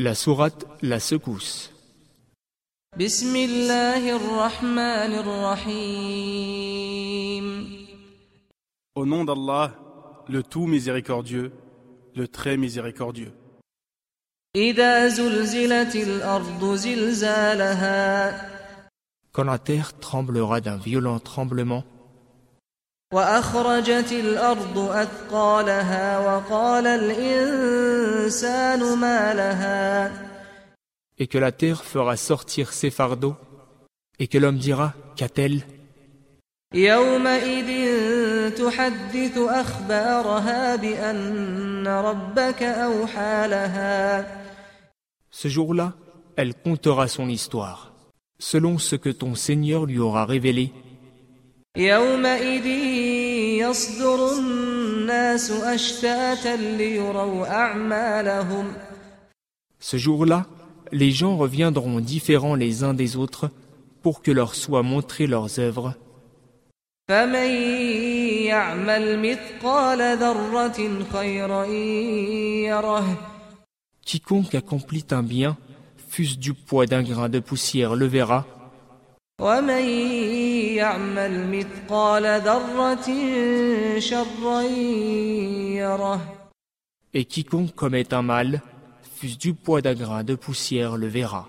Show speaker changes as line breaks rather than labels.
La sourate La secousse.
Au nom d'Allah, le tout miséricordieux, le très miséricordieux.
Quand la terre tremblera d'un violent tremblement,
وأخرجت الأرض أثقالها وقال الإنسان ما لها
et que la terre fera sortir ses fardeaux, et que l'homme dira Qu'a-t-elle
يومئذ تحدث أخبارها بأن ربك أوحى لها
Ce jour-là, elle contera son histoire, selon ce que ton Seigneur lui aura révélé.
يومئذ يصدر الناس أشتاتا ليروا أعمالهم
Ce jour-là, les gens reviendront différents les uns des autres pour que leur soient montrées leurs œuvres.
فمن يعمل مثقال ذرة خيرا يره
Quiconque accomplit un bien, fût-ce du poids d'un grain de poussière, le verra,
ومن يعمل مثقال ذرة شرا يره
et quiconque commet un mal, fût-ce du poids d'un grain de poussière, le verra.